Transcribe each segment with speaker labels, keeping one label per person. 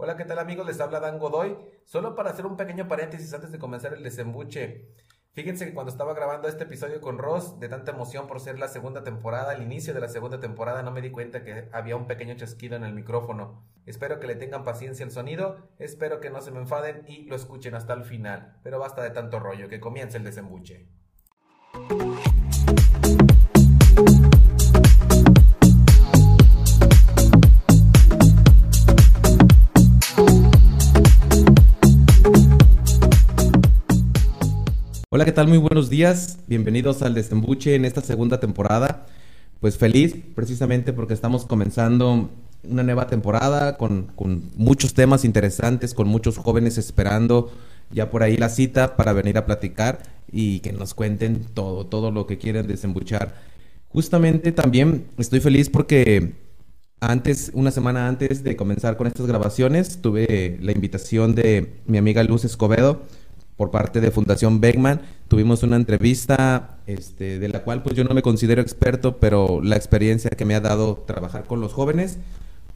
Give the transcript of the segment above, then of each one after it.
Speaker 1: Hola, ¿qué tal amigos? Les habla Dan Godoy. Solo para hacer un pequeño paréntesis antes de comenzar el desembuche. Fíjense que cuando estaba grabando este episodio con Ross, de tanta emoción por ser la segunda temporada, al inicio de la segunda temporada, no me di cuenta que había un pequeño chasquido en el micrófono. Espero que le tengan paciencia al sonido, espero que no se me enfaden y lo escuchen hasta el final. Pero basta de tanto rollo, que comience el desembuche. Hola, ¿qué tal? Muy buenos días. Bienvenidos al Desembuche en esta segunda temporada. Pues feliz precisamente porque estamos comenzando una nueva temporada con, muchos temas interesantes, con muchos jóvenes esperando ya por ahí la cita para venir a platicar y que nos cuenten todo, todo lo que quieren desembuchar. Justamente también estoy feliz porque antes, una semana antes de comenzar con estas grabaciones, tuve la invitación de mi amiga Luz Escobedo por parte de Fundación Beckman. Tuvimos una entrevista este, de la cual pues yo no me considero experto, pero la experiencia que me ha dado trabajar con los jóvenes,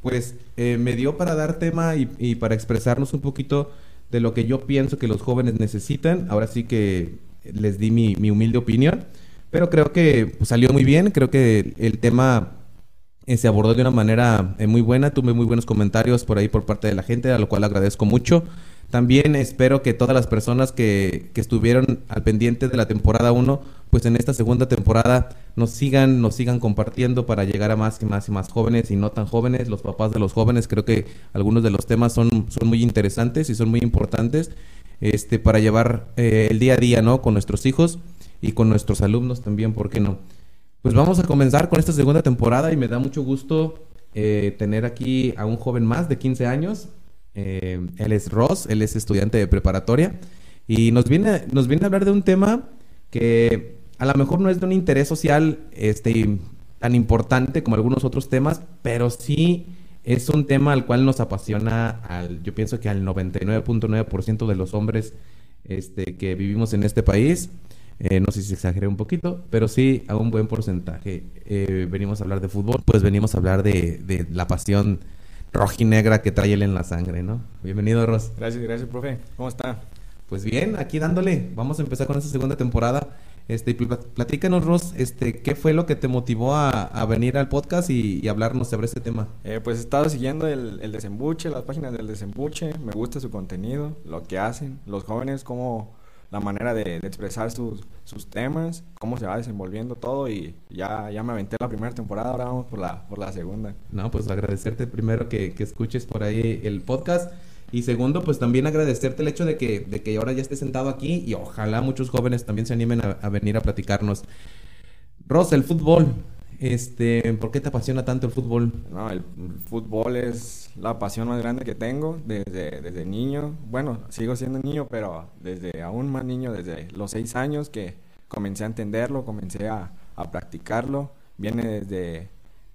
Speaker 1: pues eh, me dio para dar tema y, para expresarnos un poquito de lo que yo pienso que los jóvenes necesitan. Ahora sí que les di mi, humilde opinión, pero creo que pues, salió muy bien, creo que el, tema eh, se abordó de una manera eh, muy buena, tuve muy buenos comentarios por ahí por parte de la gente, a lo cual agradezco mucho. También espero que todas las personas que, que estuvieron al pendiente de la temporada 1, pues en esta segunda temporada nos sigan, nos sigan compartiendo para llegar a más y más y más jóvenes y no tan jóvenes, los papás de los jóvenes. Creo que algunos de los temas son, son muy interesantes y son muy importantes este, para llevar eh, el día a día, ¿no? Con nuestros hijos y con nuestros alumnos también, ¿por qué no? Pues vamos a comenzar con esta segunda temporada y me da mucho gusto eh, tener aquí a un joven más de 15 años. Eh, él es Ross, él es estudiante de preparatoria y nos viene, nos viene a hablar de un tema que a lo mejor no es de un interés social este, tan importante como algunos otros temas, pero sí es un tema al cual nos apasiona, yo pienso que al 99.9% de los hombres este, que vivimos en este país. Eh, no sé si exageré un poquito, pero sí a un buen porcentaje. Eh, venimos a hablar de fútbol, pues venimos a hablar de la pasión rojinegra que trae él en la sangre, ¿no? Bienvenido, Ros.
Speaker 2: Gracias, gracias, profe. ¿Cómo está?
Speaker 1: Pues bien, aquí dándole. Vamos a empezar con esta segunda temporada. Este, platícanos, Ros, este, ¿qué fue lo que te motivó a, venir al podcast y, hablarnos sobre este tema?
Speaker 2: Eh, pues he estado siguiendo el, el, desembuche, las páginas del desembuche, me gusta su contenido, lo que hacen, los jóvenes, cómo la manera de, expresar sus, sus, temas, cómo se va desenvolviendo todo y ya, ya me aventé la primera temporada, ahora vamos por la, por la segunda.
Speaker 1: No, pues agradecerte primero que, que escuches por ahí el podcast. Y segundo, pues también agradecerte el hecho de que, de que ahora ya estés sentado aquí y ojalá muchos jóvenes también se animen a, a venir a platicarnos. Rosa, el fútbol, este, ¿por qué te apasiona tanto el fútbol?
Speaker 2: No, el, fútbol es la pasión más grande que tengo desde, desde niño. Bueno, sigo siendo niño, pero desde aún más niño, desde los seis años que comencé a entenderlo, comencé a, a practicarlo. Viene desde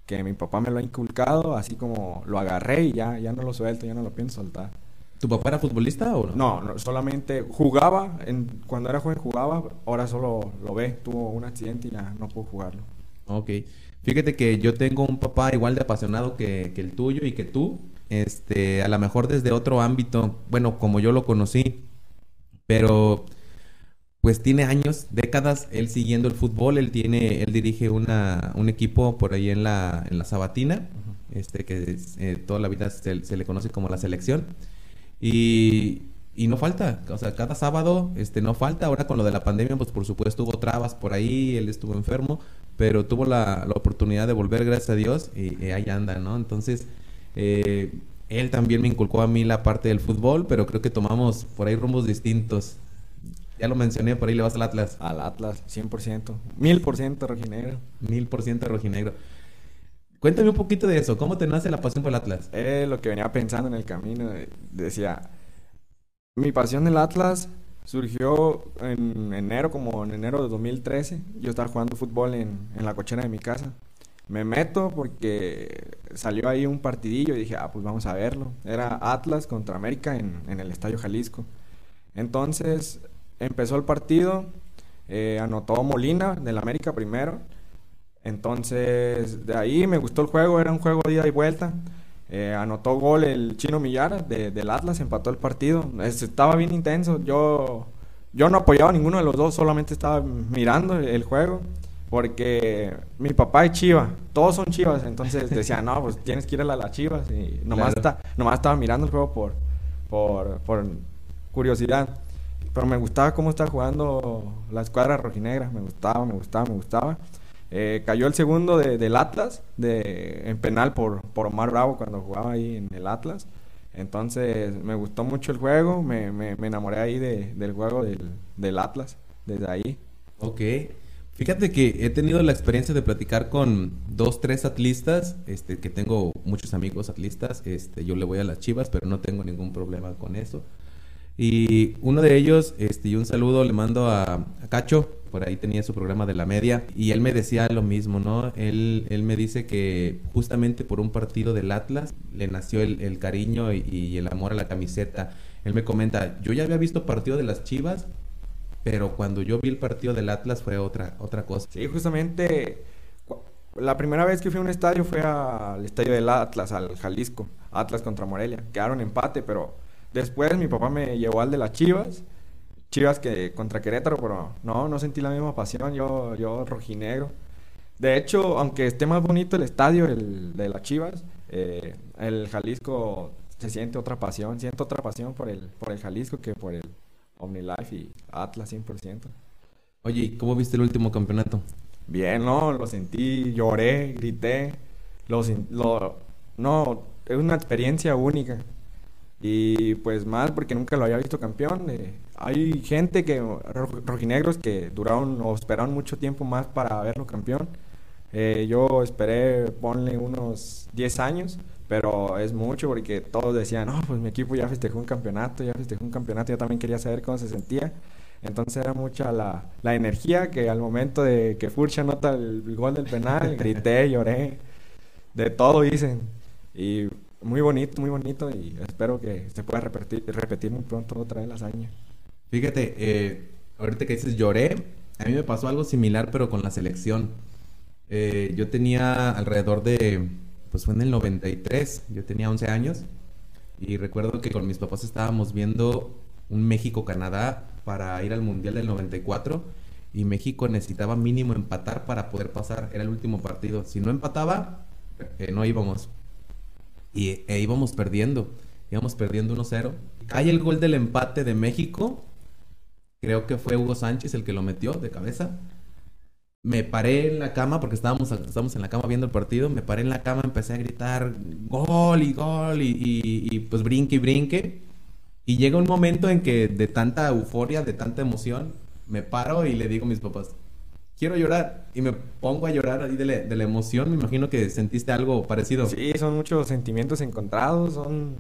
Speaker 2: que mi papá me lo ha inculcado, así como lo agarré y ya, ya no lo suelto, ya no lo pienso soltar.
Speaker 1: ¿Tu papá era futbolista o
Speaker 2: no? No, solamente jugaba, en, cuando era joven jugaba, ahora solo lo ve, tuvo un accidente y ya no pudo jugarlo.
Speaker 1: Ok. Fíjate que yo tengo un papá igual de apasionado que, el tuyo y que tú. Este, a lo mejor desde otro ámbito, bueno, como yo lo conocí, pero pues tiene años, décadas, él siguiendo el fútbol, él tiene, él dirige una, un equipo por ahí en la, en la Sabatina, este que eh, toda la vida se, se, le conoce como la selección. Y, y no falta, o sea, cada sábado este, no falta. Ahora con lo de la pandemia, pues por supuesto hubo trabas por ahí, él estuvo enfermo, pero tuvo la, la oportunidad de volver, gracias a Dios, y, ahí anda, ¿no? Entonces, eh, él también me inculcó a mí la parte del fútbol, pero creo que tomamos por ahí rumbos distintos. Ya lo mencioné, por ahí le vas al Atlas.
Speaker 2: Al Atlas, 100%. Mil por ciento rojinegro.
Speaker 1: Mil por ciento rojinegro. Cuéntame un poquito de eso. ¿Cómo te nace la pasión por el Atlas?
Speaker 2: Eh, lo que venía pensando en el camino. Decía, mi pasión del Atlas surgió en enero, como en enero de 2013. Yo estaba jugando fútbol en, la cochera de mi casa. Me meto porque salió ahí un partidillo y dije, ah, pues vamos a verlo. Era Atlas contra América en, el Estadio Jalisco. Entonces empezó el partido, eh, anotó Molina del América primero. Entonces de ahí me gustó el juego, era un juego de ida y vuelta. Eh, anotó gol el chino Millar de, del Atlas, empató el partido. estaba bien intenso. Yo, yo no apoyaba a ninguno de los dos, solamente estaba mirando el juego. Porque mi papá es chiva, todos son chivas. Entonces decía, no, pues tienes que ir a las chivas. Y nomás, está, nomás estaba mirando el juego por, por, por curiosidad. Pero me gustaba cómo estaba jugando la escuadra rojinegra. Me gustaba, me gustaba, me gustaba. Eh, cayó el segundo de, del Atlas de, en penal por, por Omar Bravo cuando jugaba ahí en el Atlas. Entonces me gustó mucho el juego, me, me, enamoré ahí de, del juego del, del, Atlas, desde ahí.
Speaker 1: Ok. Fíjate que he tenido la experiencia de platicar con dos, tres atlistas, este, que tengo muchos amigos atlistas, este, yo le voy a las chivas, pero no tengo ningún problema con eso. Y uno de ellos, este, y un saludo le mando a, Cacho, por ahí tenía su programa de la media, y él me decía lo mismo, ¿no? Él, él me dice que justamente por un partido del Atlas le nació el, cariño y, el amor a la camiseta. Él me comenta, yo ya había visto partido de las Chivas, pero cuando yo vi el partido del Atlas fue otra, otra cosa.
Speaker 2: Sí, justamente la primera vez que fui a un estadio fue al estadio del Atlas, al Jalisco, Atlas contra Morelia. Quedaron empate, pero Después mi papá me llevó al de las Chivas. Chivas que contra Querétaro, pero no, no sentí la misma pasión, yo, yo rojinegro. De hecho, aunque esté más bonito el estadio el de las Chivas, eh, el Jalisco se siente otra pasión, siento otra pasión por el, por el Jalisco que por el OmniLife y Atlas 100%.
Speaker 1: Oye, ¿y cómo viste el último campeonato?
Speaker 2: Bien, no, lo sentí, lloré, grité, lo, lo, no, es una experiencia única. Y pues mal porque nunca lo había visto campeón. Eh, hay gente que, rojinegros, que duraron o esperaron mucho tiempo más para verlo campeón. Eh, yo esperé, ponle unos 10 años, pero es mucho porque todos decían, no, pues mi equipo ya festejó un campeonato, ya festejó un campeonato, yo también quería saber cómo se sentía. Entonces era mucha la, la energía que al momento de que Furcha anota el, gol del penal, grité, lloré, de todo hice. Y muy bonito, muy bonito y espero que se pueda repetir, repetir muy pronto otra vez la hazaña.
Speaker 1: Fíjate, eh, ahorita que dices lloré, a mí me pasó algo similar pero con la selección. Eh, yo tenía alrededor de, pues fue en el 93, yo tenía 11 años y recuerdo que con mis papás estábamos viendo un México-Canadá para ir al Mundial del 94 y México necesitaba mínimo empatar para poder pasar, era el último partido. Si no empataba, eh, no íbamos y e íbamos perdiendo. Íbamos perdiendo 1-0. Cae el gol del empate de México. Creo que fue Hugo Sánchez el que lo metió de cabeza. Me paré en la cama porque estábamos, estábamos en la cama viendo el partido. Me paré en la cama, empecé a gritar gol y gol y, y pues brinque y brinque. Y llega un momento en que de tanta euforia, de tanta emoción, me paro y le digo a mis papás, quiero llorar y me pongo a llorar ahí de la, emoción. Me imagino que sentiste algo parecido.
Speaker 2: Sí, son muchos sentimientos encontrados, son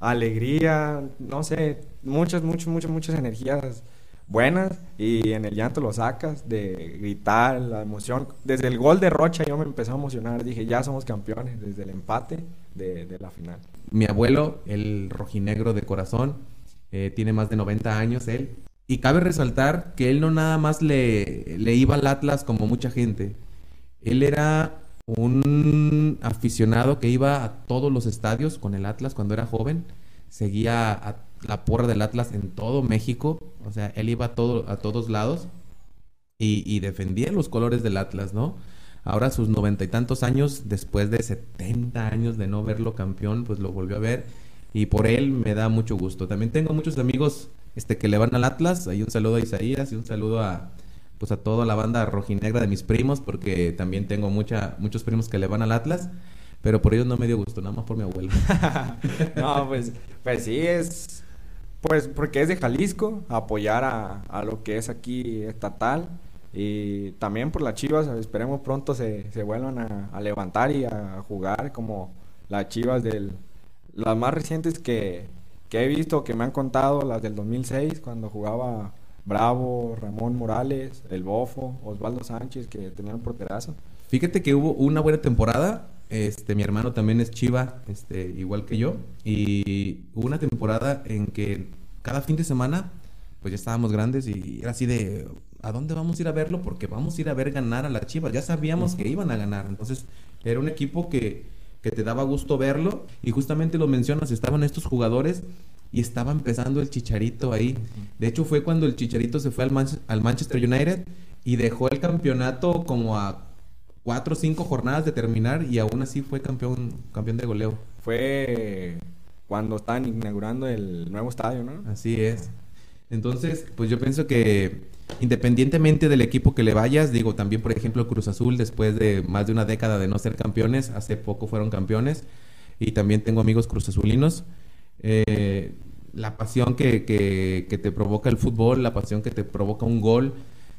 Speaker 2: alegría, no sé, muchas, muchas, muchas, muchas energías buenas y en el llanto lo sacas de gritar, la emoción. Desde el gol de Rocha yo me empecé a emocionar, dije, ya somos campeones, desde el empate de, de la final.
Speaker 1: Mi abuelo, el rojinegro de corazón, eh, tiene más de 90 años él, y cabe resaltar que él no nada más le, le iba al Atlas como mucha gente. Él era un aficionado que iba a todos los estadios con el Atlas cuando era joven. Seguía a la porra del Atlas en todo México. O sea, él iba a, todo, a todos lados y, defendía los colores del Atlas, ¿no? Ahora sus noventa y tantos años, después de 70 años de no verlo campeón, pues lo volvió a ver. Y por él me da mucho gusto. También tengo muchos amigos este, que le van al Atlas. Ahí un saludo a Isaías y un saludo a, pues a toda la banda rojinegra de mis primos, porque también tengo mucha, muchos primos que le van al Atlas. Pero por ellos no me dio gusto, nada más por mi abuelo.
Speaker 2: no, pues, pues sí, es. Pues porque es de Jalisco, apoyar a, a lo que es aquí estatal. Y también por las chivas, esperemos pronto se, se vuelvan a, a, levantar y a jugar como las chivas del. Las más recientes que, que he visto, que me han contado, las del 2006, cuando jugaba Bravo, Ramón Morales, El Bofo, Osvaldo Sánchez, que tenían un porterazo.
Speaker 1: Fíjate que hubo una buena temporada. Este, mi hermano también es Chiva, este, igual que yo. Y hubo una temporada en que cada fin de semana, pues ya estábamos grandes y era así de, ¿a dónde vamos a ir a verlo? Porque vamos a ir a ver ganar a las Chivas. Ya sabíamos que iban a ganar. Entonces, era un equipo que que te daba gusto verlo. Y justamente lo mencionas, estaban estos jugadores y estaba empezando el Chicharito ahí. De hecho, fue cuando el Chicharito se fue al, al Manchester United y dejó el campeonato como a cuatro o cinco jornadas de terminar y aún así fue campeón, campeón de goleo.
Speaker 2: Fue cuando estaban inaugurando el nuevo estadio, ¿no?
Speaker 1: Así es. Entonces, pues yo pienso que independientemente del equipo que le vayas, digo, también por ejemplo Cruz Azul, después de más de una década de no ser campeones, hace poco fueron campeones, y también tengo amigos Cruz Azulinos, eh, la pasión que, que, que, te provoca el fútbol, la pasión que te provoca un gol,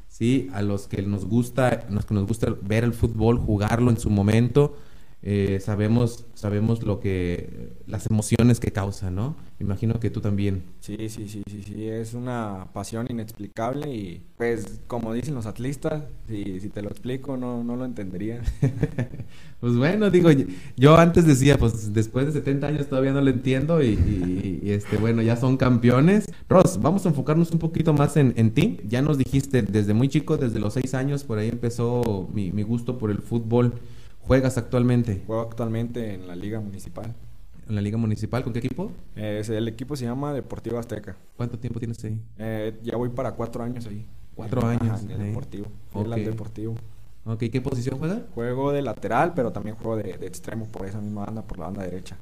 Speaker 1: ¿sí? A los que nos gusta, los que nos gusta ver el fútbol, jugarlo en su momento, eh, sabemos, sabemos lo que, las emociones que causa, ¿no? Imagino que tú también.
Speaker 2: Sí, sí, sí, sí, sí, es una pasión inexplicable y pues como dicen los atlistas, si, si te lo explico no, no lo entendería.
Speaker 1: pues bueno, digo, yo antes decía, pues después de 70 años todavía no lo entiendo y, este, bueno, ya son campeones. Ross, vamos a enfocarnos un poquito más en, en ti. Ya nos dijiste desde muy chico, desde los 6 años, por ahí empezó mi, mi gusto por el fútbol. ¿Juegas actualmente?
Speaker 2: Juego actualmente en la Liga Municipal.
Speaker 1: ¿En la Liga Municipal? ¿Con qué equipo?
Speaker 2: Eh, el equipo se llama Deportivo Azteca.
Speaker 1: ¿Cuánto tiempo tienes ahí?
Speaker 2: Eh, ya voy para cuatro años ahí.
Speaker 1: ¿Cuatro años?
Speaker 2: en el Deportivo. En el Deportivo.
Speaker 1: Ok, ¿qué posición juega?
Speaker 2: Juego de lateral, pero también juego de, de, extremo por esa misma banda, por la banda derecha.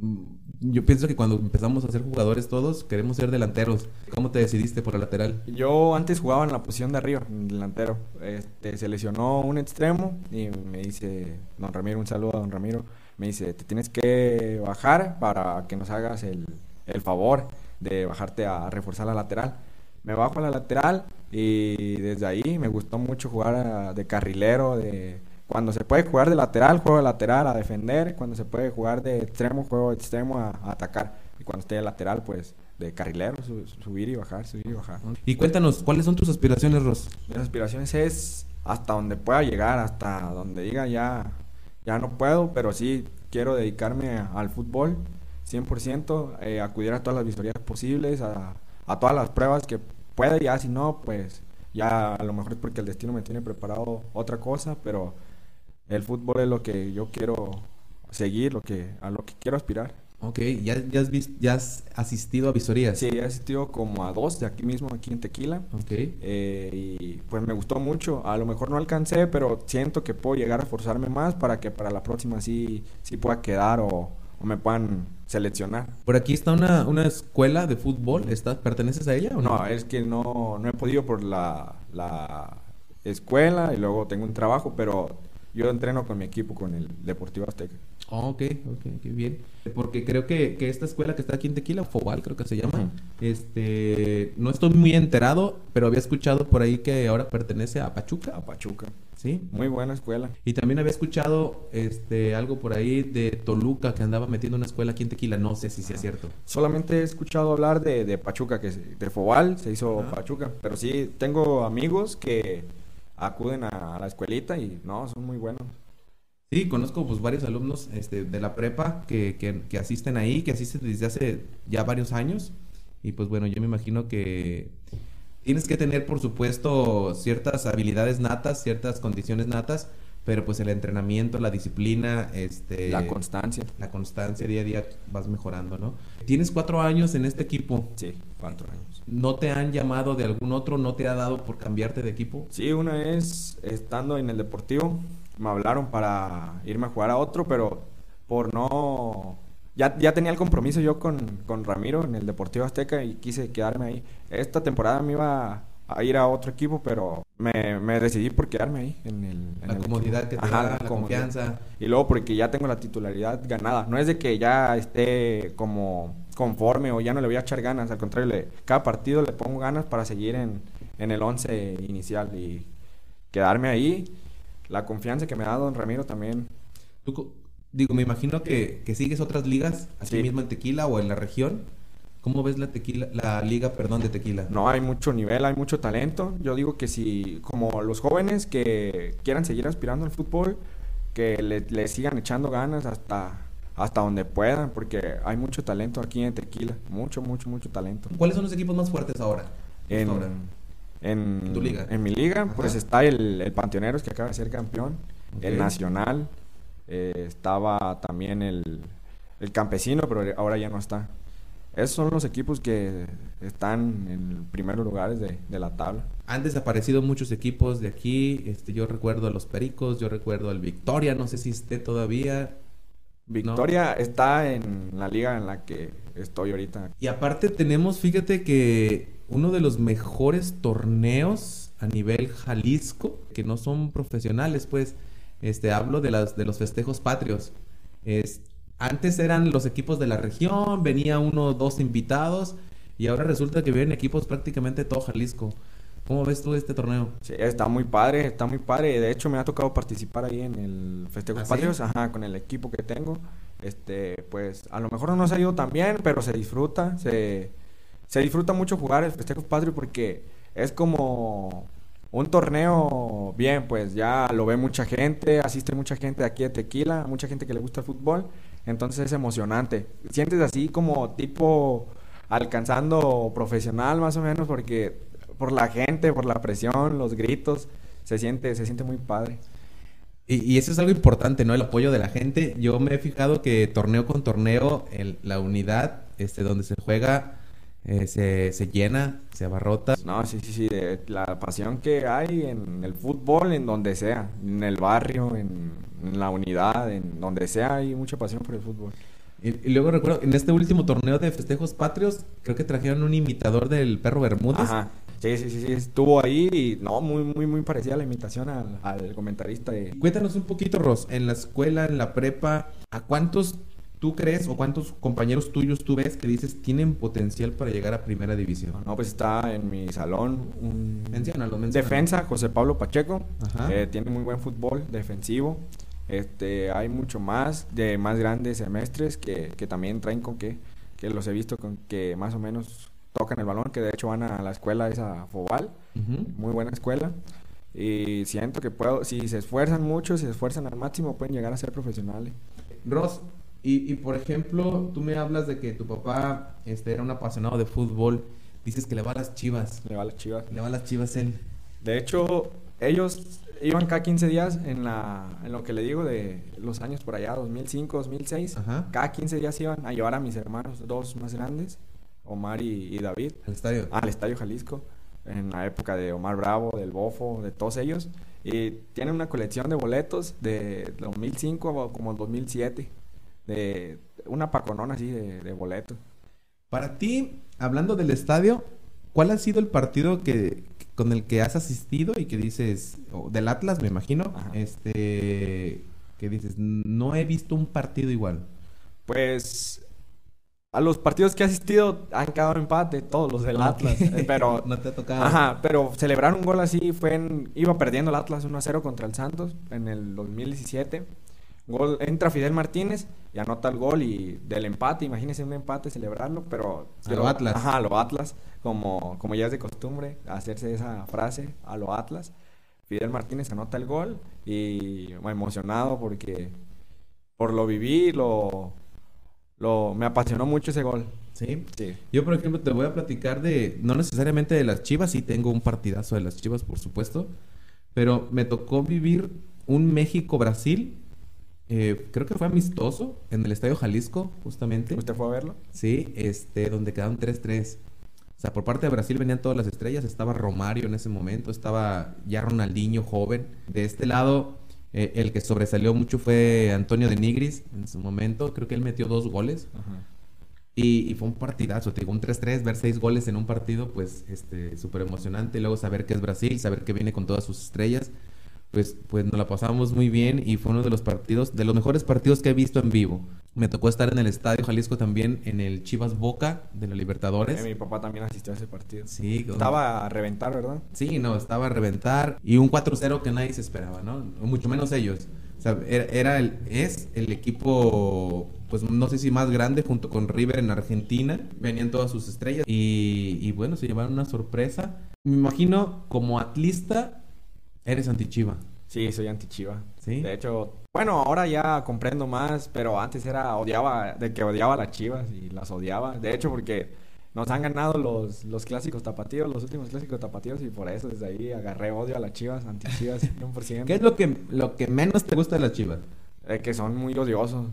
Speaker 1: Mm, yo pienso que cuando empezamos a ser jugadores todos, queremos ser delanteros. ¿Cómo te decidiste por el lateral?
Speaker 2: Yo antes jugaba en la posición de arriba, en delantero. Este, se lesionó un extremo y me dice, don Ramiro, un saludo a don Ramiro, me dice, te tienes que bajar para que nos hagas el, el favor de bajarte a reforzar la lateral. Me bajo a la lateral y desde ahí me gustó mucho jugar de carrilero, de cuando se puede jugar de lateral, juego de lateral a defender. Cuando se puede jugar de extremo, juego de extremo a, atacar. Y cuando esté de lateral, pues de carrilero, subir y bajar, subir y bajar.
Speaker 1: Y cuéntanos, ¿cuáles son tus aspiraciones, Ros?
Speaker 2: Mis aspiraciones es hasta donde pueda llegar, hasta donde diga ya, ya no puedo, pero sí quiero dedicarme al fútbol 100%, eh, acudir a todas las visorías posibles, a, a todas las pruebas que pueda, ya si no, pues ya a lo mejor es porque el destino me tiene preparado otra cosa, pero el fútbol es lo que yo quiero seguir, lo que, a lo que quiero aspirar.
Speaker 1: Ok, ¿Ya, ya, has ya has asistido a visorías?
Speaker 2: Sí, he asistido como a dos de aquí mismo, aquí en Tequila.
Speaker 1: Ok.
Speaker 2: Eh, y pues me gustó mucho. A lo mejor no alcancé, pero siento que puedo llegar a forzarme más para que para la próxima sí, sí pueda quedar o, me puedan seleccionar.
Speaker 1: Por aquí está una, una escuela de fútbol. ¿Estás, ¿Perteneces a ella o
Speaker 2: no? No, es que no, no he podido por la, la escuela y luego tengo un trabajo, pero yo entreno con mi equipo, con el Deportivo Azteca.
Speaker 1: Oh, ok, ok, qué bien. Porque creo que, que, esta escuela que está aquí en Tequila, Fobal creo que se llama, este, no estoy muy enterado, pero había escuchado por ahí que ahora pertenece a Pachuca.
Speaker 2: A Pachuca.
Speaker 1: Sí.
Speaker 2: Muy buena escuela.
Speaker 1: Y también había escuchado este, algo por ahí de Toluca que andaba metiendo una escuela aquí en Tequila, no sé si sea cierto.
Speaker 2: Solamente he escuchado hablar de, de Pachuca, que de Fobal se hizo Pachuca, pero sí tengo amigos que acuden a, la escuelita y no, son muy buenos.
Speaker 1: Sí, conozco pues varios alumnos este, de la prepa que, que, asisten ahí, que asisten desde hace ya varios años. Y pues bueno, yo me imagino que tienes que tener, por supuesto, ciertas habilidades natas, ciertas condiciones natas, pero pues el entrenamiento, la disciplina, este...
Speaker 2: La constancia.
Speaker 1: La constancia, día a día vas mejorando, ¿no? Tienes cuatro años en este equipo.
Speaker 2: Sí, cuatro años.
Speaker 1: ¿No te han llamado de algún otro? ¿No te ha dado por cambiarte de equipo?
Speaker 2: Sí, una vez estando en el Deportivo, me hablaron para irme a jugar a otro, pero por no... Ya, ya tenía el compromiso yo con, con Ramiro en el Deportivo Azteca y quise quedarme ahí. Esta temporada me iba a ir a otro equipo, pero me, me decidí por quedarme ahí en el...
Speaker 1: la comodidad que te da, la, confianza.
Speaker 2: Y luego porque ya tengo la titularidad ganada. No es de que ya esté como conforme o ya no le voy a echar ganas, al contrario, le, cada partido le pongo ganas para seguir en, en el 11 inicial y quedarme ahí. La confianza que me da don Ramiro también.
Speaker 1: digo, me imagino que, que sigues otras ligas, así mismo en Tequila o en la región. ¿Cómo ves la tequila, la liga, perdón, de tequila?
Speaker 2: No, hay mucho nivel, hay mucho talento. Yo digo que si, como los jóvenes que quieran seguir aspirando al fútbol, que le, sigan echando ganas hasta, hasta donde puedan, porque hay mucho talento aquí en Tequila, mucho, mucho, mucho talento.
Speaker 1: ¿Cuáles son los equipos más fuertes ahora?
Speaker 2: En, En, ¿Tu liga? En mi liga, pues está el, el Panteoneros que acaba de ser campeón, el Nacional, eh, estaba también el, el Campesino, pero ahora ya no está. Esos son los equipos que están en primeros lugares de, de, la tabla.
Speaker 1: Han desaparecido muchos equipos de aquí. Este, yo recuerdo a los Pericos, yo recuerdo al Victoria, no sé si esté todavía.
Speaker 2: Victoria está en la liga en la que estoy ahorita.
Speaker 1: Y aparte tenemos, fíjate que uno de los mejores torneos a nivel Jalisco, que no son profesionales, pues, este, hablo de, las, de los festejos patrios. Es, antes eran los equipos de la región, venía uno o dos invitados, y ahora resulta que vienen equipos prácticamente todo Jalisco. ¿Cómo ves tú este torneo?
Speaker 2: Sí, está muy padre, está muy padre. De hecho, me ha tocado participar ahí en el Festejo ¿Ah, Patrios, ajá, con el equipo que tengo. Este, pues, a lo mejor no nos ha ido tan bien, pero se disfruta, se, se disfruta mucho jugar el Festejo Patrio porque es como un torneo bien, pues ya lo ve mucha gente, asiste mucha gente de aquí de Tequila, mucha gente que le gusta el fútbol, entonces es emocionante. Sientes así como tipo alcanzando profesional más o menos porque por la gente, por la presión, los gritos, se siente, se siente muy padre.
Speaker 1: Y, eso es algo importante, ¿no? El apoyo de la gente. Yo me he fijado que torneo con torneo, el, la unidad este, donde se juega eh, se, se, llena, se abarrota.
Speaker 2: No, sí, sí, sí, la pasión que hay en el fútbol, en donde sea, en el barrio, en, en la unidad, en donde sea, hay mucha pasión por el fútbol.
Speaker 1: Y, luego recuerdo, en este último torneo de festejos patrios, creo que trajeron un imitador del perro Bermúdez. Ajá.
Speaker 2: Sí, sí, sí, sí, estuvo ahí y no, muy, muy, muy parecida la imitación al, al comentarista.
Speaker 1: Cuéntanos un poquito, Ros, en la escuela, en la prepa, ¿a cuántos tú crees o cuántos compañeros tuyos tú ves que dices tienen potencial para llegar a primera división?
Speaker 2: No, pues está en mi salón un defensa, José Pablo Pacheco, eh, tiene muy buen fútbol defensivo. Este, hay mucho más de más grandes semestres que, que también traen con que, que los he visto con que más o menos tocan el balón, que de hecho van a la escuela esa Fobal, muy buena escuela. Y siento que puedo, si se esfuerzan mucho, si se esfuerzan al máximo, pueden llegar a ser profesionales.
Speaker 1: Ross, y, y, por ejemplo, tú me hablas de que tu papá este, era un apasionado de fútbol. Dices que le va a las chivas.
Speaker 2: Le va a las chivas.
Speaker 1: Le va a las chivas él.
Speaker 2: De hecho, ellos iban cada 15 días en, la, en lo que le digo de los años por allá, 2005, 2006. Cada 15 días iban a llevar a mis hermanos, dos más grandes, Omar y, David.
Speaker 1: ¿Al estadio?
Speaker 2: al estadio Jalisco. En la época de Omar Bravo, del Bofo, de todos ellos. Y tienen una colección de boletos de 2005 como 2007 de una paconona así de, boletos.
Speaker 1: Para ti, hablando del estadio, ¿cuál ha sido el partido que con el que has asistido y que dices, del Atlas me imagino, este, que dices, no he visto un partido igual?
Speaker 2: Pues a los partidos que he asistido han quedado empate, todos los del Atlas. Eh, pero,
Speaker 1: no te ha tocado.
Speaker 2: Ajá, pero celebrar un gol así fue en. Iba perdiendo el Atlas 1 0 contra el Santos en el 2017. Gol, entra Fidel Martínez y anota el gol y del empate, imagínense un empate, celebrarlo, pero...
Speaker 1: A lo Atlas.
Speaker 2: Ajá, a lo Atlas, como, como ya es de costumbre hacerse esa frase, a lo Atlas. Fidel Martínez anota el gol y emocionado porque por lo viví, lo, lo, me apasionó mucho ese gol.
Speaker 1: ¿Sí? ¿Sí? Yo, por ejemplo, te voy a platicar de, no necesariamente de las Chivas, sí tengo un partidazo de las Chivas, por supuesto, pero me tocó vivir un México-Brasil eh, creo que fue amistoso en el Estadio Jalisco, justamente.
Speaker 2: ¿Usted fue a verlo?
Speaker 1: Sí, este, donde quedaron 3-3. O sea, por parte de Brasil venían todas las estrellas. Estaba Romario en ese momento, estaba ya Ronaldinho joven. De este lado, eh, el que sobresalió mucho fue Antonio de Nigris en su momento. Creo que él metió dos goles. Y, fue un partidazo, te digo, un 3-3, ver seis goles en un partido, pues, este, súper emocionante. Luego saber que es Brasil, saber que viene con todas sus estrellas pues, pues nos la pasamos muy bien y fue uno de los partidos, de los mejores partidos que he visto en vivo. Me tocó estar en el Estadio Jalisco también, en el Chivas Boca de la Libertadores.
Speaker 2: mi papá también asistió a ese partido.
Speaker 1: Sí.
Speaker 2: Estaba a reventar, ¿verdad?
Speaker 1: Sí, no, estaba a reventar. Y un 4-0 que nadie se esperaba, ¿no? Mucho menos ellos. O sea, era, el, es el equipo, pues no sé si más grande, junto con River en Argentina. Venían todas sus estrellas. Y, y bueno, se llevaron una sorpresa. Me imagino como atlista ¿Eres anti-Chiva?
Speaker 2: Sí, soy anti-Chiva. ¿Sí? De hecho, bueno, ahora ya comprendo más, pero antes era odiaba, de que odiaba a las Chivas y las odiaba. De hecho, porque nos han ganado los, los clásicos tapatíos, los últimos clásicos tapatíos, y por eso desde ahí agarré odio a las Chivas, anti-Chivas 100%.
Speaker 1: ¿Qué es lo que, lo que menos te gusta de las Chivas?
Speaker 2: Es que son muy odiosos.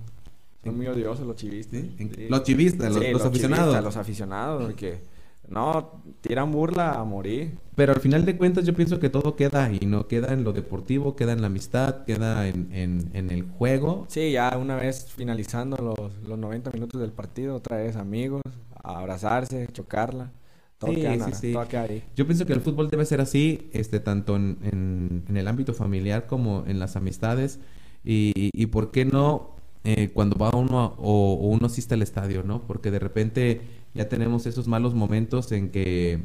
Speaker 2: Son muy odiosos los chivistas.
Speaker 1: Los chivistas, los, aficionados.
Speaker 2: los aficionados, porque no, tiran burla a morir.
Speaker 1: Pero al final de cuentas yo pienso que todo queda ahí, ¿no? Queda en lo deportivo, queda en la amistad, queda en, en, el juego.
Speaker 2: Sí, ya una vez finalizando los, los 90 minutos del partido, otra vez amigos, abrazarse, chocarla. Todo, queda, sí, sí. ahí.
Speaker 1: Yo pienso que el fútbol debe ser así, este, tanto en, en el ámbito familiar como en las amistades. Y, y por qué no eh, cuando va uno o, uno asiste al estadio, ¿no? Porque de repente ya tenemos esos malos momentos en que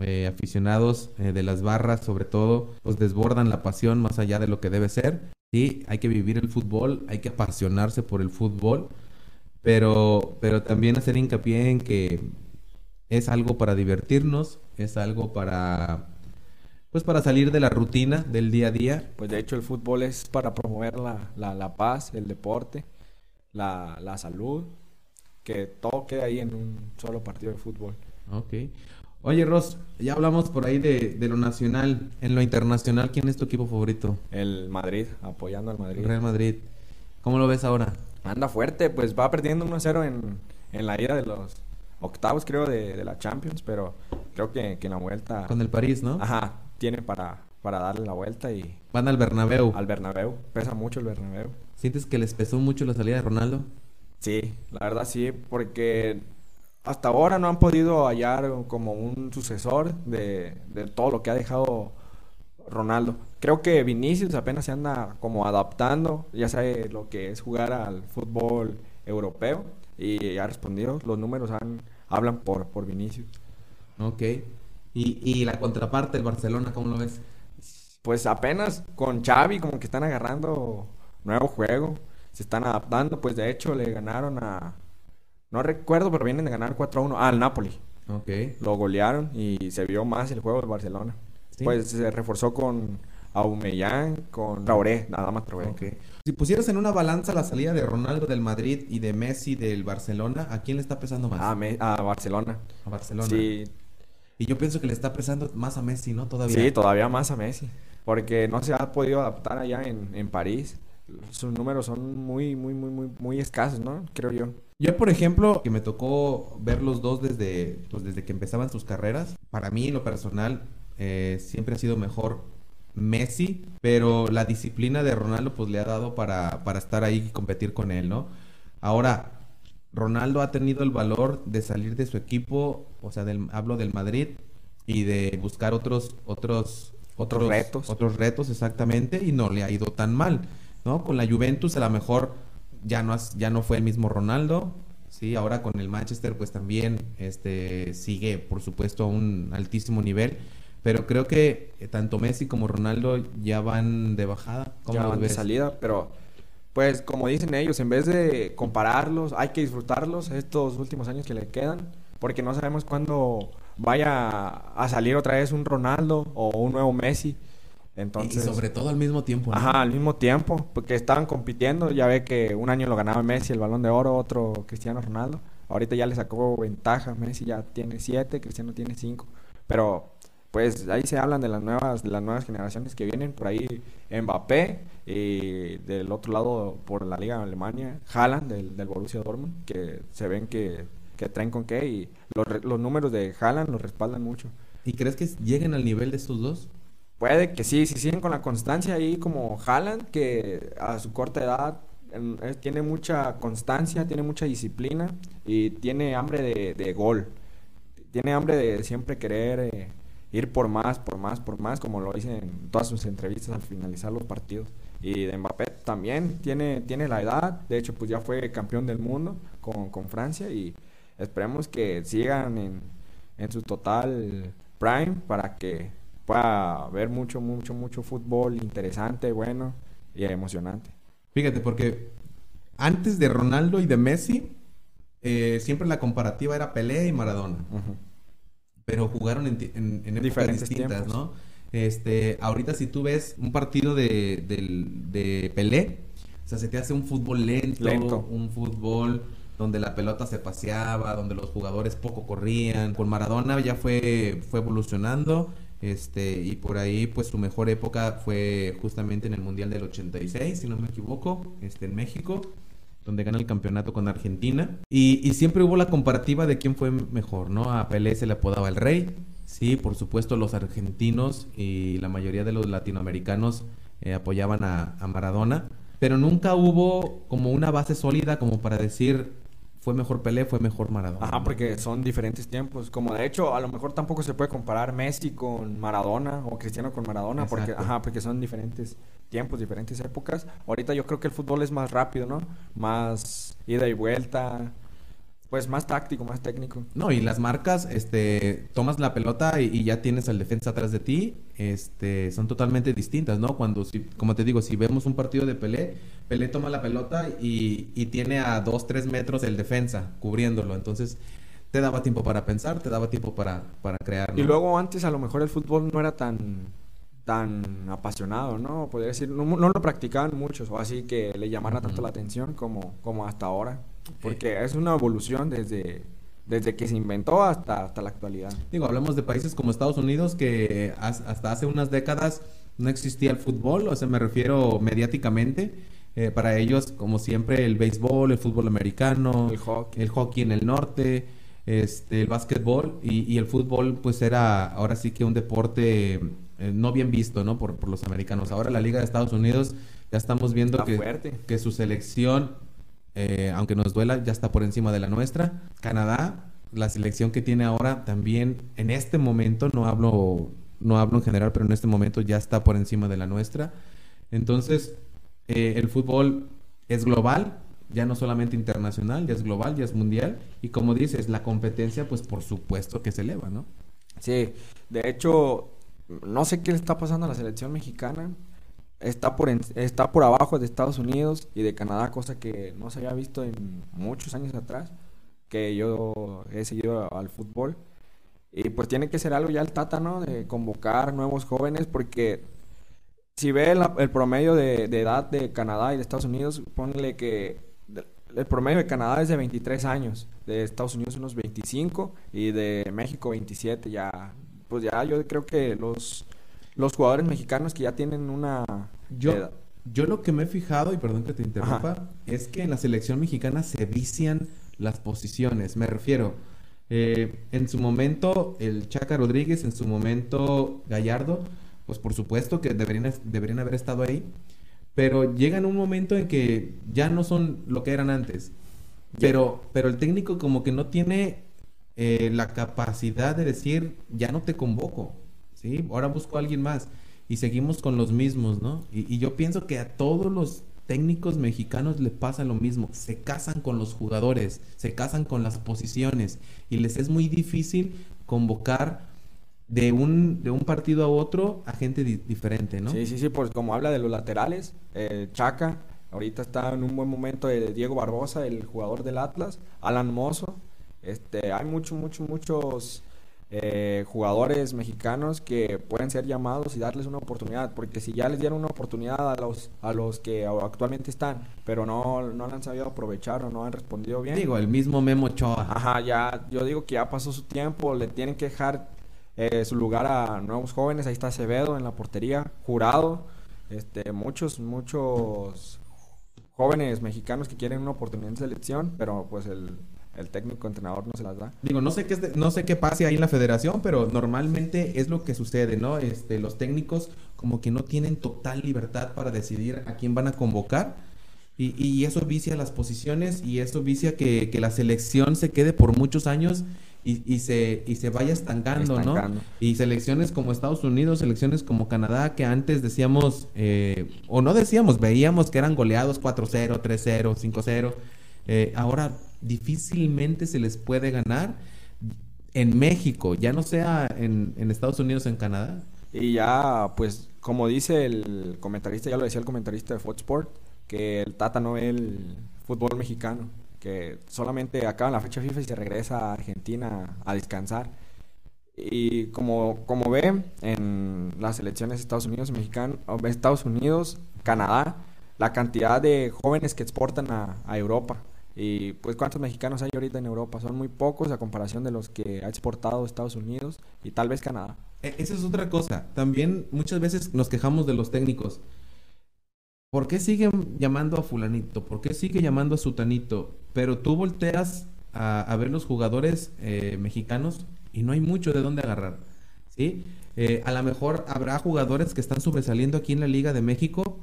Speaker 1: eh, aficionados eh, de las barras, sobre todo, pues desbordan la pasión más allá de lo que debe ser. Sí, hay que vivir el fútbol, hay que apasionarse por el fútbol, pero, pero también hacer hincapié en que es algo para divertirnos, es algo para pues para salir de la rutina del día a día.
Speaker 2: Pues de hecho el fútbol es para promover la, la, la paz, el deporte la, la salud, que todo quede ahí en un solo partido de fútbol.
Speaker 1: Ok. Oye, Ross, ya hablamos por ahí de, de, lo nacional. En lo internacional, ¿quién es tu equipo favorito?
Speaker 2: El Madrid, apoyando al Madrid.
Speaker 1: Real Madrid. ¿Cómo lo ves ahora?
Speaker 2: Anda fuerte, pues va perdiendo 1-0 en, en la ida de los octavos, creo, de, de la Champions, pero creo que, que, en la vuelta...
Speaker 1: Con el París, ¿no?
Speaker 2: Ajá, tiene para, para darle la vuelta y...
Speaker 1: Van al Bernabéu.
Speaker 2: Al Bernabéu, pesa mucho el Bernabéu.
Speaker 1: ¿Sientes que les pesó mucho la salida de Ronaldo?
Speaker 2: Sí, la verdad sí, porque hasta ahora no han podido hallar como un sucesor de, todo lo que ha dejado Ronaldo. Creo que Vinicius apenas se anda como adaptando, ya sabe lo que es jugar al fútbol europeo y ha respondido, los números han, hablan por, por Vinicius.
Speaker 1: Ok. ¿Y, y la contraparte, el Barcelona, cómo lo ves?
Speaker 2: Pues apenas con Xavi como que están agarrando nuevo juego, se están adaptando, pues de hecho le ganaron a, no recuerdo, pero vienen de ganar 4-1 al Napoli.
Speaker 1: Ok.
Speaker 2: Lo golearon y se vio más el juego del Barcelona. Pues se reforzó con Aubameyang, con Traoré, nada más Traoré.
Speaker 1: Okay. Si pusieras en una balanza la salida de Ronaldo del Madrid y de Messi del Barcelona, ¿a quién le está pesando más?
Speaker 2: A, a Barcelona.
Speaker 1: A Barcelona.
Speaker 2: Sí.
Speaker 1: Y yo pienso que le está pesando más a Messi, ¿no? Todavía.
Speaker 2: Sí, todavía más a Messi. Porque no se ha podido adaptar allá en, en París sus números son muy, muy, muy, muy, muy escasos, ¿no? Creo yo.
Speaker 1: Yo, por ejemplo, que me tocó ver los dos desde, pues, desde que empezaban sus carreras, para mí, en lo personal, eh, siempre ha sido mejor Messi, pero la disciplina de Ronaldo, pues, le ha dado para, para estar ahí y competir con él, ¿no? Ahora, Ronaldo ha tenido el valor de salir de su equipo, o sea, del, hablo del Madrid, y de buscar otros, otros,
Speaker 2: otros retos.
Speaker 1: Otros retos, exactamente, y no le ha ido tan mal. ¿No? Con la Juventus a lo mejor ya no, ya no fue el mismo Ronaldo, ¿sí? Ahora con el Manchester pues también este, sigue, por supuesto, a un altísimo nivel. Pero creo que eh, tanto Messi como Ronaldo ya van de bajada.
Speaker 2: ya van de salida, pero pues como dicen ellos, en vez de compararlos, hay que disfrutarlos estos últimos años que le quedan, porque no sabemos cuándo vaya a salir otra vez un Ronaldo o un nuevo Messi. Entonces,
Speaker 1: y sobre todo al mismo tiempo.
Speaker 2: Ajá, al mismo tiempo, porque estaban compitiendo. Ya ve que un año lo ganaba Messi, el balón de oro, otro Cristiano Ronaldo. Ahorita ya le sacó ventaja. Messi ya tiene siete, Cristiano tiene cinco. Pero pues ahí se hablan de las nuevas, de las nuevas generaciones que vienen. Por ahí Mbappé y del otro lado por la Liga de Alemania, Haaland del, del Borussia Dortmund, que se ven que, que traen con qué y los, los números de Haaland los respaldan mucho.
Speaker 1: ¿Y crees que lleguen al nivel de estos dos?
Speaker 2: Puede que sí, si siguen con la constancia ahí como Haaland, que a su corta edad tiene mucha constancia, tiene mucha disciplina y tiene hambre de, gol. Tiene hambre de siempre querer eh, ir por más, por más, por más, como lo dice en todas sus entrevistas al finalizar los partidos. Y de Mbappé también tiene, tiene la edad, de hecho pues ya fue campeón del mundo con, con Francia y esperemos que sigan en, en su total prime para que pueda ver mucho, mucho, mucho fútbol interesante, bueno y emocionante.
Speaker 1: Fíjate, porque antes de Ronaldo y de Messi, eh, siempre la comparativa era Pelé y Maradona. Pero jugaron en, en, Diferentes distintas, ¿no? Este, ahorita si tú ves un partido de, de, Pelé, o sea, se te hace un fútbol lento, lento, un fútbol donde la pelota se paseaba, donde los jugadores poco corrían. Con Maradona ya fue, fue evolucionando Este, y por ahí, pues su mejor época fue justamente en el Mundial del 86, si no me equivoco, este, en México, donde gana el campeonato con Argentina. Y, y siempre hubo la comparativa de quién fue mejor, ¿no? A Pelé se le apodaba el rey. Sí, por supuesto, los argentinos y la mayoría de los latinoamericanos eh, apoyaban a, a Maradona. Pero nunca hubo como una base sólida como para decir fue mejor Pelé, fue mejor Maradona.
Speaker 2: Ajá, porque son diferentes tiempos. Como de hecho, a lo mejor tampoco se puede comparar Messi con Maradona o Cristiano con Maradona, porque, ajá, porque son diferentes tiempos, diferentes épocas. Ahorita yo creo que el fútbol es más rápido, ¿no? Más ida y vuelta, pues más táctico, más técnico.
Speaker 1: No, y las marcas, este, tomas la pelota y, y ya tienes al defensa atrás de ti, este, son totalmente distintas, ¿no? Cuando, si, como te digo, si vemos un partido de Pelé, Pelé toma la pelota y, y tiene a dos, tres metros el defensa cubriéndolo, entonces te daba tiempo para pensar, te daba tiempo para, para crear,
Speaker 2: Y luego antes a lo mejor el fútbol no era tan tan apasionado, ¿no? Podría decir, no, no lo practicaban muchos, o así que le llamara tanto la atención como, como hasta ahora. Porque es una evolución desde, desde que se inventó hasta, hasta la actualidad.
Speaker 1: Digo, hablamos de países como Estados Unidos que has- hasta hace unas décadas no existía el fútbol, o sea, me refiero mediáticamente. Eh, para ellos, como siempre, el béisbol, el fútbol americano,
Speaker 2: El hockey.
Speaker 1: el hockey en el norte, este, el básquetbol y, y el fútbol, pues era ahora sí que un deporte eh, no bien visto, ¿no? Por, por los americanos. Ahora la Liga de Estados Unidos ya estamos viendo
Speaker 2: Está
Speaker 1: que,
Speaker 2: fuerte.
Speaker 1: que su selección, eh, aunque nos duela, ya está por encima de la nuestra. Canadá, la selección que tiene ahora también en este momento, no hablo, no hablo en general, pero en este momento ya está por encima de la nuestra. Entonces, eh, el fútbol es global, ya no solamente internacional, ya es global, ya es mundial. Y como dices, la competencia, pues por supuesto que se eleva, ¿no?
Speaker 2: Sí, de hecho, no sé qué le está pasando a la selección mexicana. Está por, en- está por abajo de Estados Unidos y de Canadá, cosa que no se había visto en muchos años atrás, que yo he seguido al fútbol. Y pues tiene que ser algo ya el Tata, ¿no? De convocar nuevos jóvenes, porque si ve el promedio de, de edad de Canadá y de Estados Unidos, ponle que el promedio de Canadá es de 23 años, de Estados Unidos unos 25 y de México 27. Ya, pues ya yo creo que los, los jugadores mexicanos que ya tienen una
Speaker 1: Yo,
Speaker 2: edad-
Speaker 1: yo lo que me he fijado, y perdón que te interrumpa,
Speaker 2: Ajá.
Speaker 1: es que en la selección mexicana se vician las posiciones. Me refiero, eh, en su momento el Chaca Rodríguez, en su momento Gallardo, pues por supuesto que deberían, deberían haber estado ahí, pero llegan un momento en que ya no son lo que eran antes. Pero, pero el técnico como que no tiene eh, la capacidad de decir, ya no te convoco, ¿sí? Ahora busco a alguien más. Y seguimos con los mismos, ¿no? Y, y yo pienso que a todos los técnicos mexicanos le pasa lo mismo. Se casan con los jugadores, se casan con las posiciones y les es muy difícil convocar de un, de un partido a otro a gente di- diferente, ¿no?
Speaker 2: Sí, sí, sí, pues como habla de los laterales, eh, Chaca, ahorita está en un buen momento de Diego Barbosa, el jugador del Atlas, Alan Mozo, este, hay muchos, muchos, muchos eh, jugadores mexicanos que pueden ser llamados y darles una oportunidad, porque si ya les dieron una oportunidad a los, a los que actualmente están, pero no, no la han sabido aprovechar o no han respondido bien.
Speaker 1: Digo, el mismo Memo Ochoa.
Speaker 2: Ajá, ya, yo digo que ya pasó su tiempo, le tienen que dejar eh, su lugar a nuevos jóvenes, ahí está Acevedo en la portería, jurado, este, muchos, muchos jóvenes mexicanos que quieren una oportunidad en selección, pero pues el, el técnico entrenador no se las da.
Speaker 1: Digo, no sé qué es de- no sé qué pase ahí en la federación, pero normalmente es lo que sucede, ¿no? Este, los técnicos como que no tienen total libertad para decidir a quién van a convocar. Y, y eso vicia las posiciones y eso vicia que, que la selección se quede por muchos años y, y se, y se vaya estancando,
Speaker 2: Estancando.
Speaker 1: ¿no? Y selecciones como Estados Unidos, selecciones como Canadá, que antes decíamos, eh, o no decíamos, veíamos que eran goleados 4-0, 3-0, 5-0. Eh, ahora difícilmente se les puede ganar en México, ya no sea en, Estados Unidos en Canadá.
Speaker 2: Y ya, pues, como dice el comentarista, ya lo decía el comentarista de Fox Sport, que el Tata no ve el fútbol mexicano, que solamente acaba la fecha FIFA y se regresa a Argentina a descansar. Y como, como ve en las elecciones de Estados Unidos, mexican, o Estados Unidos, Canadá, la cantidad de jóvenes que exportan a, Europa. Y pues cuántos mexicanos hay ahorita en Europa, son muy pocos a comparación de los que ha exportado Estados Unidos y tal vez Canadá.
Speaker 1: e, esa es otra cosa. También muchas veces nos quejamos de los técnicos. ¿Por qué siguen llamando a fulanito? ¿Por qué sigue llamando a sutanito? Pero tú volteas a, ver los jugadores eh, mexicanos y no hay mucho de dónde agarrar. ¿sí? Eh, a lo mejor habrá jugadores que están sobresaliendo aquí en la Liga de México,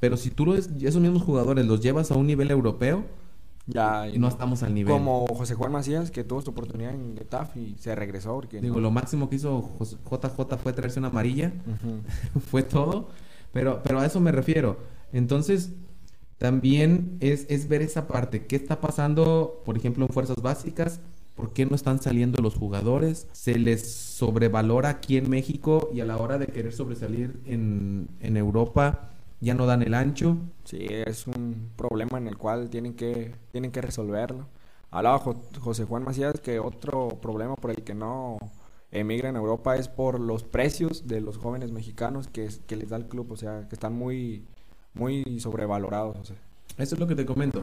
Speaker 1: pero si tú esos mismos jugadores los llevas a un nivel europeo, ya no estamos al nivel.
Speaker 2: Como José Juan Macías, que tuvo su oportunidad en Getaf y se regresó.
Speaker 1: Digo, lo máximo que hizo JJ fue traerse una amarilla. fue todo. Pero, pero a eso me refiero. Entonces, también es, es ver esa parte. ¿Qué está pasando, por ejemplo, en fuerzas básicas? ¿Por qué no están saliendo los jugadores? ¿Se les sobrevalora aquí en México y a la hora de querer sobresalir en, en Europa? Ya no dan el ancho.
Speaker 2: Sí, es un problema en el cual tienen que, tienen que resolverlo. Hablaba José Juan Macías que otro problema por el que no emigra en Europa es por los precios de los jóvenes mexicanos que, que les da el club, o sea, que están muy, muy sobrevalorados.
Speaker 1: Eso es lo que te comento.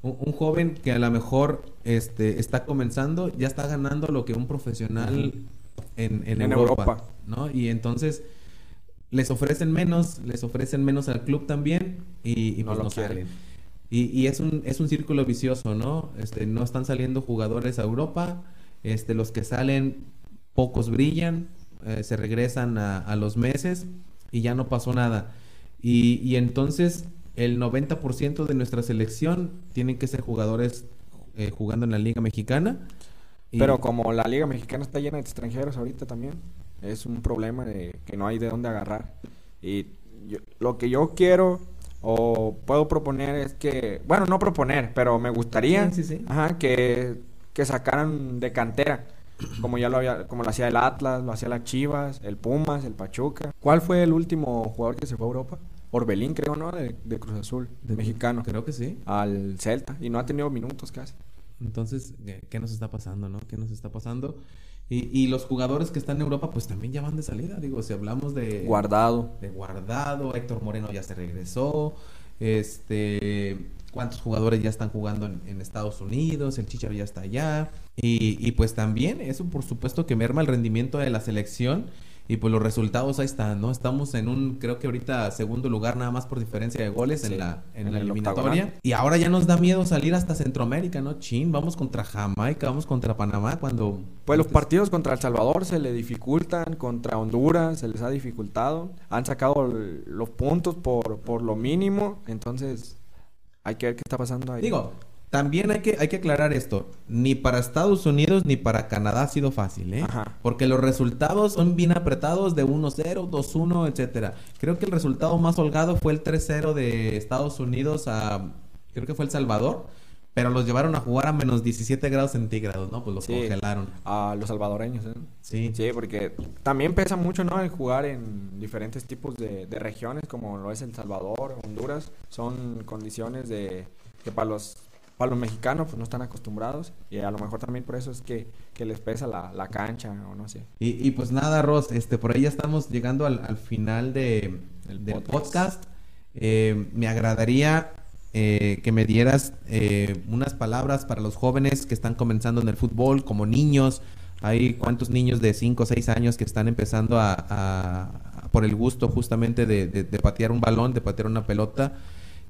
Speaker 1: Un, joven que a lo mejor este, está comenzando, ya está ganando lo que un profesional en, en, Europa, ¿no? Y entonces les ofrecen menos, les ofrecen menos al club también y, no, pues lo salen. Y, es, un, es un círculo vicioso, ¿no? Este, no están saliendo jugadores a Europa, este, los que salen, pocos brillan, eh, se regresan a, los meses y ya no pasó nada. Y, entonces el 90% de nuestra selección tienen que ser jugadores eh, jugando en la Liga Mexicana.
Speaker 2: Pero como la Liga Mexicana está llena de extranjeros ahorita también es un problema de que no hay de dónde agarrar. Y lo que yo quiero o puedo proponer es que, bueno, no proponer, pero me gustaría que, que sacaran de cantera, como ya lo había, como lo hacía el Atlas, lo hacía las Chivas, el Pumas, el Pachuca. ¿Cuál fue el último jugador que se fue a Europa? Orbelín, creo, ¿no? De, Cruz Azul, de mexicano.
Speaker 1: Creo que sí.
Speaker 2: Al Celta. Y no ha tenido minutos casi.
Speaker 1: Entonces, ¿qué nos está pasando, no? ¿Qué nos está pasando? Y, los jugadores que están en Europa, pues también ya van de salida. Digo, si hablamos de.
Speaker 2: Guardado.
Speaker 1: De Guardado, Héctor Moreno ya se regresó. Este. ¿Cuántos jugadores ya están jugando en, Estados Unidos? El Chicharo ya está allá. Y, y pues también, eso por supuesto que merma el rendimiento de la selección. Y pues los resultados ahí están, ¿no? Estamos en un, creo que ahorita segundo lugar nada más por diferencia de goles en la, en, la eliminatoria. Y ahora ya nos da miedo salir hasta Centroamérica, ¿no? Chin, vamos contra Jamaica, vamos contra Panamá cuando...
Speaker 2: Pues los partidos contra El Salvador se le dificultan, contra Honduras se les ha dificultado. Han sacado los puntos por, por lo mínimo, entonces hay que ver qué está pasando ahí.
Speaker 1: Digo, también hay que, hay que aclarar esto. Ni para Estados Unidos ni para Canadá ha sido fácil, ¿eh? Porque los resultados son bien apretados de 1-0, 2-1, etcétera. Creo que el resultado más holgado fue el 3-0 de Estados Unidos a... Creo que fue El Salvador. Pero los llevaron a jugar a menos 17 grados centígrados, ¿no? Pues los congelaron.
Speaker 2: A los salvadoreños, ¿eh?
Speaker 1: Sí.
Speaker 2: Sí, porque también pesa mucho, ¿no? El jugar en diferentes tipos de, de regiones, como lo es El Salvador, Honduras. Son condiciones de que para los para los mexicanos pues no están acostumbrados y a lo mejor también por eso es que, les pesa la, cancha o no sé.
Speaker 1: Y, pues nada, Ross, este, por ahí ya estamos llegando al, final de, del podcast. Eh, me agradaría eh, que me dieras eh, unas palabras para los jóvenes que están comenzando en el fútbol, como niños. Hay cuántos niños de 5 o 6 años que están empezando a, por el gusto justamente de, de patear un balón, de patear una pelota.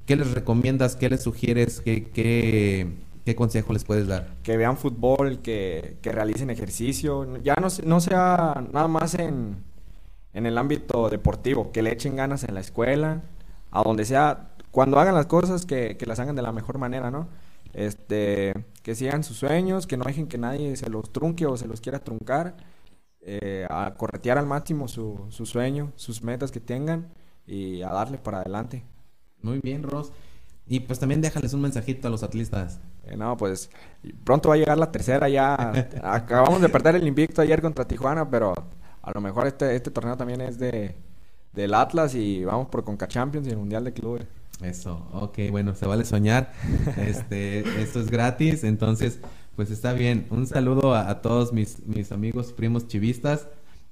Speaker 1: ¿Qué les recomiendas? ¿Qué les sugieres? ¿Qué, qué, consejo les puedes dar?
Speaker 2: Que vean fútbol, que, realicen ejercicio. Ya no, no sea nada más en, el ámbito deportivo, que le echen ganas en la escuela, a donde sea. Cuando hagan las cosas, que, las hagan de la mejor manera, ¿no? Este, que sigan sus sueños, que no dejen que nadie se los trunque o se los quiera truncar. Eh, a corretear al máximo su, su sueño, sus metas que tengan y a darle para adelante.
Speaker 1: Muy bien, Ross. Y pues también déjales un mensajito a los atlistas.
Speaker 2: Eh, no, pues pronto va a llegar la tercera ya. Acabamos de perder el invicto ayer contra Tijuana, pero a lo mejor este, este torneo también es de del Atlas y vamos por Conca Champions y el Mundial de Clubes.
Speaker 1: Eso, ok, bueno, se vale soñar. Este, esto es gratis, entonces, pues está bien. Un saludo a, a todos mis, mis amigos primos chivistas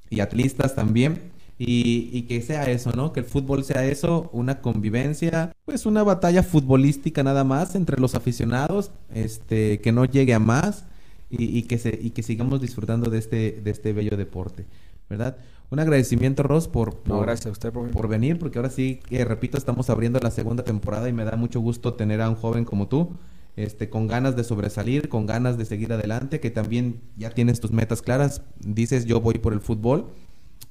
Speaker 1: y atlistas también. Y, que sea eso, ¿no? Que el fútbol sea eso, una convivencia, pues una batalla futbolística nada más entre los aficionados, este, que no llegue a más y, que, se, y que sigamos disfrutando de este, de este bello deporte. ¿verdad? Un agradecimiento, Ross, por, por,
Speaker 2: gracias a usted,
Speaker 1: por venir, porque ahora sí, eh, repito, estamos abriendo la segunda temporada y me da mucho gusto tener a un joven como tú, este, con ganas de sobresalir, con ganas de seguir adelante, que también ya tienes tus metas claras, dices yo voy por el fútbol.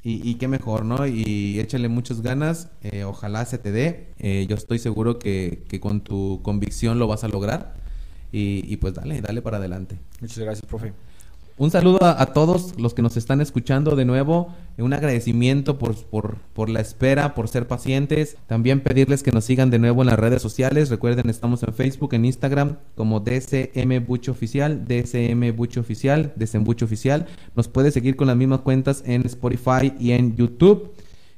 Speaker 1: Y, qué mejor, ¿no? Y échale muchas ganas, eh, ojalá se te dé. Eh, yo estoy seguro que, que, con tu convicción lo vas a lograr. Y, y pues dale, dale para adelante.
Speaker 2: Muchas gracias, profe.
Speaker 1: Un saludo a, todos los que nos están escuchando de nuevo. Un agradecimiento por, por, la espera, por ser pacientes. También pedirles que nos sigan de nuevo en las redes sociales. Recuerden, estamos en Facebook, en Instagram como DCM Bucho Oficial, DCM Bucho Oficial, Desembucho Oficial. Nos puede seguir con las mismas cuentas en Spotify y en YouTube.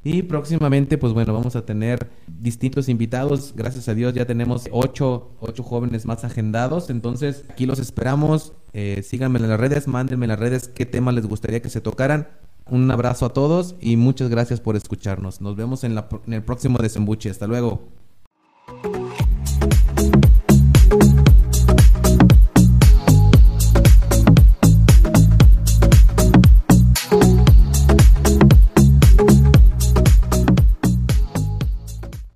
Speaker 1: Y próximamente, pues bueno, vamos a tener distintos invitados. Gracias a Dios ya tenemos ocho, ocho jóvenes más agendados. Entonces, aquí los esperamos. Eh, síganme en las redes, mándenme en las redes qué temas les gustaría que se tocaran. Un abrazo a todos y muchas gracias por escucharnos. Nos vemos en, la, en el próximo desembuche. Hasta luego.